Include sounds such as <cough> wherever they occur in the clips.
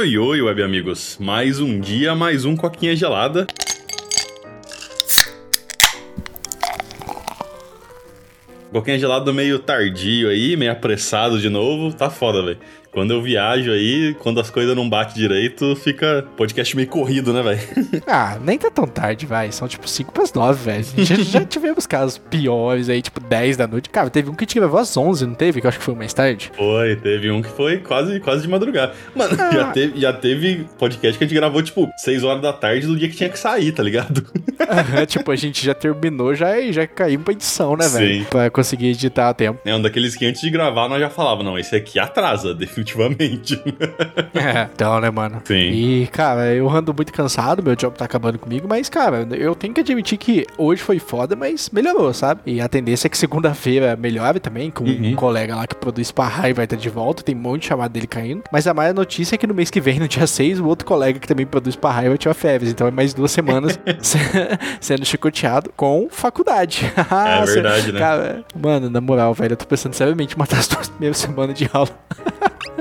oi, oi, web amigos. Mais um dia, mais um coquinha gelada. Coquinha gelada meio tardio aí, meio apressado de novo. Tá foda, velho. Quando eu viajo aí, quando as coisas não batem direito, fica podcast meio corrido, né, velho? <laughs> ah, nem tá tão tarde, vai. São tipo 5 pras 9, velho. Já, já <laughs> tivemos casos piores aí, tipo 10 da noite. Cara, teve um que te gravou às 11, não teve? Que eu acho que foi mais tarde. Foi, teve um que foi quase, quase de madrugada. Mano, ah. já, teve, já teve podcast que a gente gravou, tipo, 6 horas da tarde do dia que tinha que sair, tá ligado? <laughs> Aham, tipo, a gente já terminou já já caiu pra edição, né, velho? Pra conseguir editar a tempo. É um daqueles que antes de gravar nós já falava, não, esse aqui atrasa, definitivamente definitivamente. <laughs> é, então, né, mano? Sim. E, cara, eu ando muito cansado, meu job tá acabando comigo, mas, cara, eu tenho que admitir que hoje foi foda, mas melhorou, sabe? E a tendência é que segunda-feira melhore também, com uhum. um colega lá que produz Parrai vai estar de volta, tem um monte de chamada dele caindo. Mas a maior notícia é que no mês que vem, no dia 6, o outro colega que também produz Parrai vai tirar férias. Então é mais duas semanas <laughs> <laughs> sendo chicoteado com faculdade. é verdade, né? Cara, mano, na moral, velho, eu tô pensando seriamente em matar as duas primeiras semanas de aula.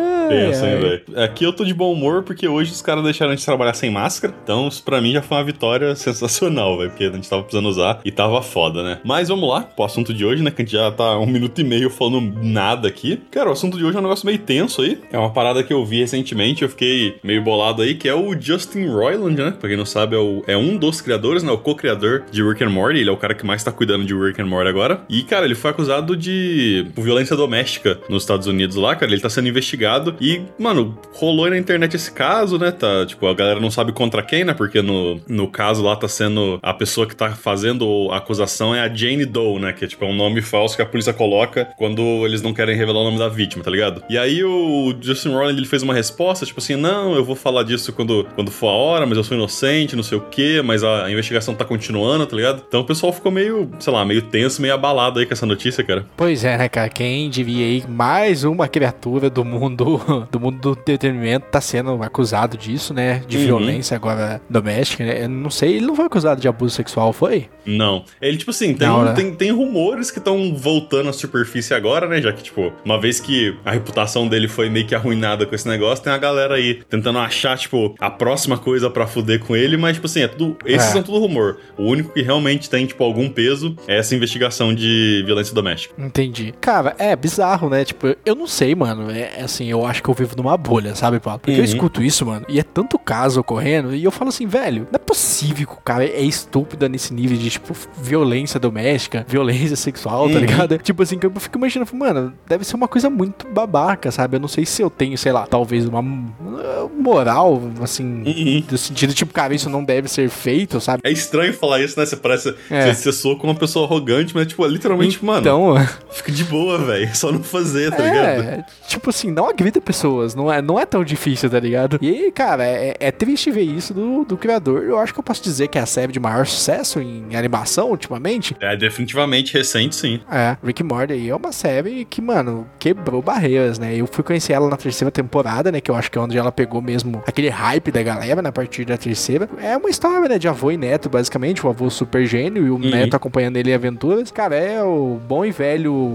Ah. <laughs> Pensa, hein, velho. Aqui eu tô de bom humor porque hoje os caras deixaram a gente trabalhar sem máscara. Então, isso pra mim já foi uma vitória <laughs> sensacional, velho. Porque a gente tava precisando usar e tava foda, né? Mas vamos lá pro assunto de hoje, né? Que a gente já tá um minuto e meio falando nada aqui. Cara, o assunto de hoje é um negócio meio tenso aí. É uma parada que eu vi recentemente, eu fiquei meio bolado aí, que é o Justin Roiland, né? Pra quem não sabe, é, o, é um dos criadores, né? O co-criador de Rick and Morty. Ele é o cara que mais tá cuidando de Rick and Morty agora. E, cara, ele foi acusado de violência doméstica nos Estados Unidos lá, cara. Ele tá sendo investigado e, mano, rolou aí na internet esse caso, né? Tá, tipo, a galera não sabe contra quem, né? Porque no, no caso lá tá sendo a pessoa que tá fazendo a acusação é a Jane Doe, né? Que é tipo é um nome falso que a polícia coloca quando eles não querem revelar o nome da vítima, tá ligado? E aí o Justin Roiland ele fez uma resposta, tipo assim, não, eu vou falar disso quando, quando for a hora, mas eu sou inocente, não sei o quê, mas a investigação tá continuando, tá ligado? Então o pessoal ficou meio, sei lá, meio tenso, meio abalado aí com essa notícia, cara. Pois é, né, cara? Quem devia ir mais uma criatura do mundo do mundo do entretenimento tá sendo acusado disso, né? De uhum. violência agora doméstica, né? Eu não sei, ele não foi acusado de abuso sexual, foi? Não. Ele, tipo assim, tem, não, né? tem, tem rumores que estão voltando à superfície agora, né? Já que, tipo, uma vez que a reputação dele foi meio que arruinada com esse negócio, tem a galera aí tentando achar, tipo, a próxima coisa para fuder com ele, mas, tipo assim, é tudo. Esses é. são tudo rumor. O único que realmente tem, tipo, algum peso é essa investigação de violência doméstica. Entendi. Cara, é bizarro, né? Tipo, eu não sei, mano. É assim, eu acho que eu vivo numa bolha, sabe, Paulo? Porque uhum. eu escuto isso, mano, e é tanto caso ocorrendo, e eu falo assim, velho, não é possível que o cara é estúpido nesse nível de, tipo, violência doméstica, violência sexual, tá uhum. tá ligado? Tipo assim, que eu fico imaginando, mano, deve ser uma coisa muito babaca, sabe? Eu não sei se eu tenho, sei lá, talvez uma moral, assim, uhum. no sentido, tipo, cara, isso não deve ser feito, sabe? É estranho falar isso, né? Você parece. É. Você, você soa como uma pessoa arrogante, mas, tipo, literalmente, então, mano. <laughs> Fica de boa, velho. Só não fazer, tá é, ligado? Tipo assim, não agrida pessoas, não é, não é tão difícil, tá ligado? E, cara, é, é triste ver isso do, do criador. Eu acho que eu posso dizer que é a série de maior sucesso em animação ultimamente. É, definitivamente recente, sim. É, Rick Morty é uma série que, mano, quebrou barreiras, né? Eu fui conhecer ela na terceira temporada, né? Que eu acho que é onde ela pegou mesmo aquele hype da galera, na né, partir da terceira. É uma história, né? De avô e neto, basicamente. O avô super gênio e o uhum. neto acompanhando ele em aventuras. Cara, é o bom e velho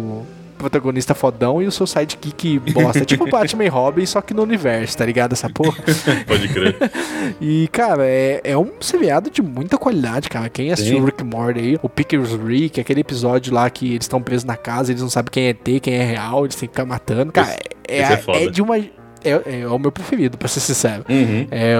protagonista fodão e o seu sidekick bosta. <laughs> tipo Batman e Robin, só que no universo, tá ligado? Essa porra. <laughs> Pode crer. e, cara, é, é um seriado de muita qualidade, cara. Quem assistiu Sim. Rick Morty aí, o Pickers Rick, aquele episódio lá que eles estão presos na casa, eles não sabem quem é T, quem é real, eles têm que ficar matando. Cara, é, é, é de uma é, é, o meu preferido, pra ser sincero. Uhum. É,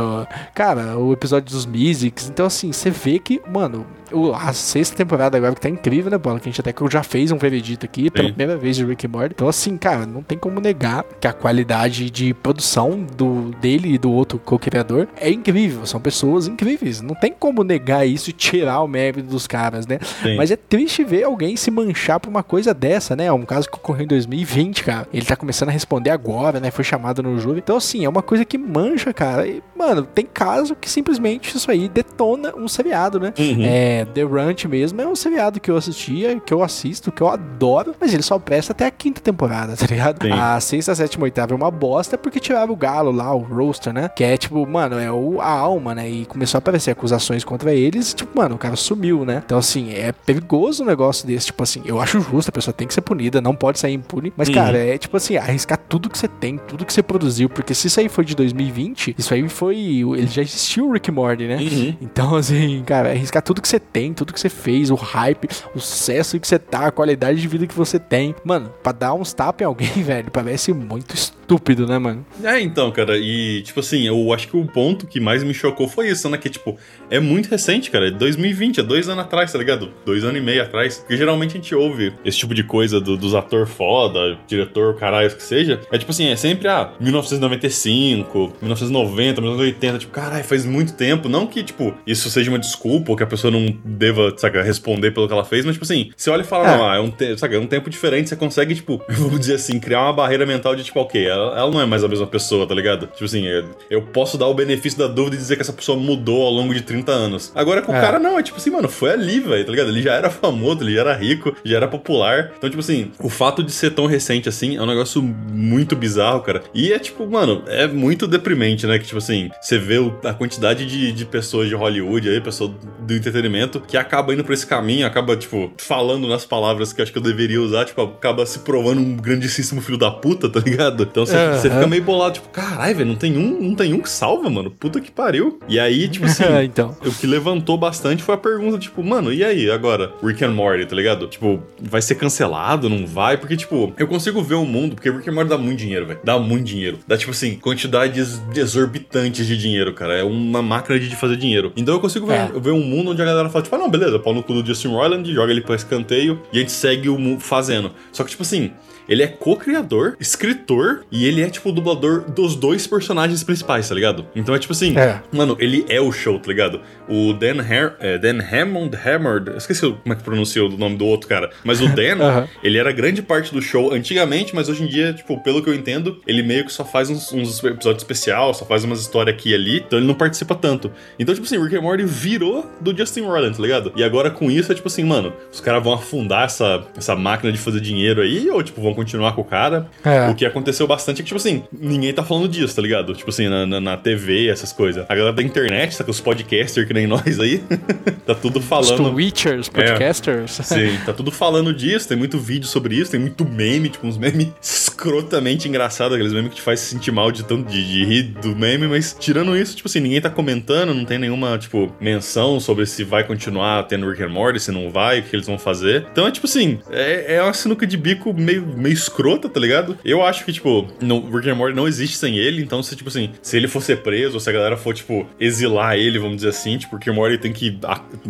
cara, o episódio dos Mystics. Então, assim, você vê que, mano, a sexta temporada agora que tá incrível, né, Bola? Que a gente até que já fez um veredito aqui, pela primeira vez de Rick and Morty. Então, assim, cara, não tem como negar que a qualidade de produção do dele e do outro co-criador é incrível. São pessoas incríveis. Não tem como negar isso e tirar o mérito dos caras, né? Sim. Mas é triste ver alguém se manchar por uma coisa dessa, né? É um caso que ocorreu em 2020, cara. Ele tá começando a responder agora, né? Foi chamado no júri. Então, assim, é uma coisa que mancha, cara. E, mano, tem caso que simplesmente isso aí detona um seriado, né? Uhum. É, The Ranch mesmo é um seriado que eu assistia, que eu assisto, que eu adoro, mas ele só presta até a quinta temporada, tá ligado? Sim. A sexta, sétima, oitava é uma bosta porque tiraram o galo lá, o roaster, né? Que é tipo, mano, é o, a alma, né? E começou a aparecer acusações contra eles e, tipo, mano, o cara sumiu, né? Então, assim, é perigoso um negócio desse. Tipo assim, eu acho justo, a pessoa tem que ser punida, não pode sair impune. Mas, uhum. cara, é tipo assim, arriscar tudo que você tem, tudo que você produziu produziu, porque se isso aí foi de 2020, isso aí foi. Ele já existiu o Rick Morty, né? Uhum. Então, assim, cara, arriscar tudo que você tem, tudo que você fez, o hype, o sucesso que você tá, a qualidade de vida que você tem. Mano, pra dar uns tapas em alguém, <laughs> velho, parece muito estúpido, né, mano? É, então, cara, e tipo assim, eu acho que o ponto que mais me chocou foi isso, né? Que, tipo, é muito recente, cara. É 2020, é dois anos atrás, tá ligado? Dois anos e meio atrás. Porque geralmente a gente ouve esse tipo de coisa do, dos atores foda, diretor, caralho, que seja. É tipo assim, é sempre, ah, 1995, 1990, 1980. Tipo, caralho, faz muito tempo. Não que, tipo, isso seja uma desculpa ou que a pessoa não deva, saca, responder pelo que ela fez, mas, tipo assim, você olha e fala, é. não, ah, é um, te saca, é um tempo diferente, você consegue, tipo, <laughs> vamos dizer assim, criar uma barreira mental de, tipo, ok, ela, ela não é mais a mesma pessoa, tá ligado? Tipo assim, eu posso dar o benefício da dúvida e dizer que essa pessoa mudou ao longo de 30 anos. Agora com é. o cara, não, é tipo assim, mano, foi ali, velho, tá ligado? Ele já era famoso, ele já era rico, já era popular. Então, tipo assim, o fato de ser tão recente assim é um negócio muito bizarro, cara. E é tipo, mano, é muito deprimente, né? Que, tipo assim, você vê a quantidade de, de pessoas de Hollywood aí, pessoas do entretenimento, que acaba indo por esse caminho, acaba, tipo, falando nas palavras que acho que eu deveria usar, tipo, acaba se provando um grandíssimo filho da puta, tá ligado? Então você, uhum. fica meio bolado, tipo, caralho, velho, não tem um, não tem um que salva, mano. Puta que pariu. E aí, tipo assim, <laughs> então. o que levantou bastante foi a pergunta, tipo, mano, e aí agora? Rick and Morty, tá ligado? Tipo, vai ser cancelado, não vai? Porque, tipo, eu consigo ver o mundo, porque Rick and Morty dá muito dinheiro, velho. Dá muito dinheiro. Dá, tipo assim, quantidades exorbitantes de dinheiro, cara. É uma máquina de fazer dinheiro. Então eu consigo ver, é. ver um mundo onde a galera fala, tipo, ah, não, beleza, pau no cu do Justin Roiland, joga ele pra escanteio e a gente segue o mundo fazendo. Só que, tipo assim, ele é co-criador, escritor e ele é, tipo, o dublador dos dois personagens principais, tá ligado? Então é tipo assim, é. mano, ele é o show, tá ligado? O Dan, Her é, Dan Hammond, Hammond, esqueci como é que pronunciou o nome do outro cara, mas o Dan, <laughs> uh -huh. ele era grande parte do show antigamente, mas hoje em dia, tipo, pelo que eu entendo, ele meio que só faz uns, uns episódios especial, só faz umas histórias aqui e ali, então ele não participa tanto. Então, tipo assim, Rick and Morty virou do Justin Roiland, tá ligado? E agora com isso é tipo assim, mano, os caras vão afundar essa, essa máquina de fazer dinheiro aí, ou tipo, vão continuar com o cara. É. O que aconteceu bastante é que, tipo assim, ninguém tá falando disso, tá ligado? Tipo assim, na, na, na TV, essas coisas. A galera da internet, tá com os podcasters que nem <laughs> nós aí, <laughs> tá tudo falando. Os Twitchers, é. podcasters. É, <laughs> sim, tá tudo falando disso, tem muito vídeo sobre isso, tem muito meme, tipo, uns memes escrotamente engraçados, aqueles memes que te faz se sentir mal de tanto de, de rir do meme, mas tirando isso, tipo assim, ninguém tá comentando, não tem nenhuma, tipo, menção sobre se vai continuar tendo Rick and Morty, se não vai, o que eles vão fazer. Então é tipo assim, é, é uma sinuca de bico meio, meio escrota tá ligado? Eu acho que, tipo, no, Rick and Morty não existe sem ele, então se, tipo assim, se ele for ser preso, ou se a galera for, tipo, exilar ele, vamos dizer assim, tipo, Rick and Morty tem que,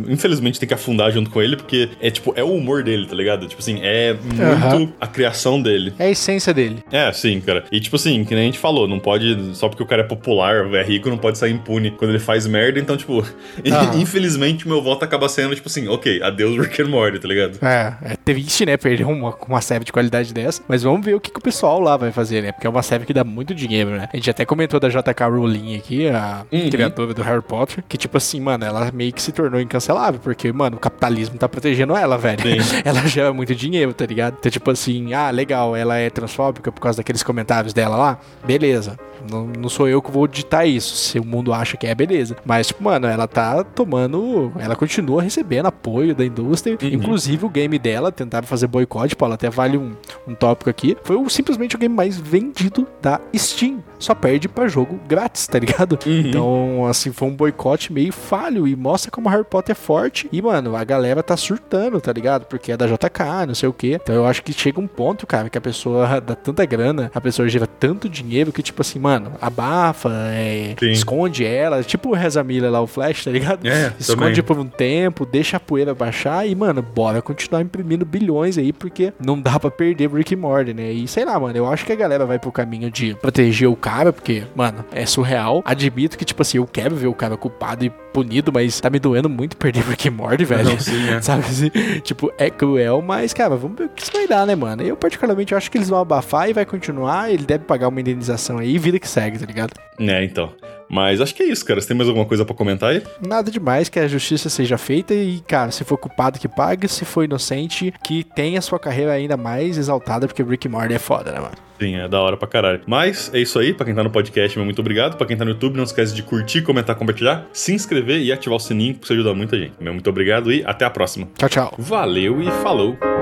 infelizmente, tem que afundar junto com ele, porque é, tipo, é o humor dele, tá ligado? Tipo assim, é muito uhum. a criação dele. É a essência dele. É, sim, cara. E, tipo assim, que nem a gente falou, não pode, só porque o cara é popular, é rico, não pode sair impune quando ele faz merda, então, tipo, <laughs> uhum. infelizmente, meu voto acaba sendo, tipo assim, ok, adeus Rick and Morty, tá ligado? É, é triste, né, perder uma, uma série de qualidade dessa, mas vamos ver o que, que, o pessoal lá vai fazer, né? Porque é uma série que dá muito dinheiro, né? A gente até comentou da JK Rowling aqui, a uhum. criadora do Harry Potter, que tipo assim, mano, ela meio que se tornou incancelável, porque, mano, o capitalismo tá protegendo ela, velho. <laughs> ela gera muito dinheiro, tá ligado? Então, tipo assim, ah, legal, ela é transfóbica por causa daqueles comentários dela lá, beleza. Não, não sou eu que vou ditar isso. Se o mundo acha que é, beleza. Mas, tipo, mano, ela tá tomando. Ela continua recebendo apoio da indústria. Uhum. Inclusive, o game dela, tentaram fazer boicote, Paulo, até vale um, um tópico aqui. Foi o, simplesmente o game mais vendido da Steam. Só perde pra jogo grátis, tá ligado? Uhum. Então, assim, foi um boicote meio falho e mostra como Harry Potter é forte. E, mano, a galera tá surtando, tá ligado? Porque é da JK, não sei o quê. Então, eu acho que chega um ponto, cara, que a pessoa <laughs> dá tanta grana, a pessoa gera tanto dinheiro que, tipo assim, mano, abafa, é, esconde ela. Tipo o Reza Miller lá, o Flash, tá ligado? É, esconde também. por um tempo, deixa a poeira baixar e, mano, bora continuar imprimindo bilhões aí, porque não dá pra perder Rick e Morty, né? E sei lá, mano, eu acho que a galera vai pro caminho de proteger o cara, porque, mano, é surreal. Admito que, tipo assim, eu quero ver o cara culpado e punido, mas tá me doendo muito perder Rick e Morty, velho. Não, sim, é. <laughs> Sabe assim? Tipo, é cruel, mas, cara, vamos ver o que isso vai dar, né, mano? Eu, particularmente, acho que eles vão abafar e vai continuar. Ele deve pagar uma indenização aí e vida que segue, tá ligado? É, então. Mas acho que é isso, cara. Você tem mais alguma coisa para comentar aí? Nada demais, que a justiça seja feita e, cara, se for culpado que pague, se for inocente, que tenha sua carreira ainda mais exaltada, porque Rick Morty é foda, né, mano? Sim, é da hora pra caralho. Mas é isso aí, pra quem tá no podcast, meu muito obrigado. Pra quem tá no YouTube, não esquece de curtir, comentar, compartilhar, se inscrever e ativar o sininho, que isso ajuda muita gente. Meu muito obrigado e até a próxima. Tchau, tchau. Valeu e falou!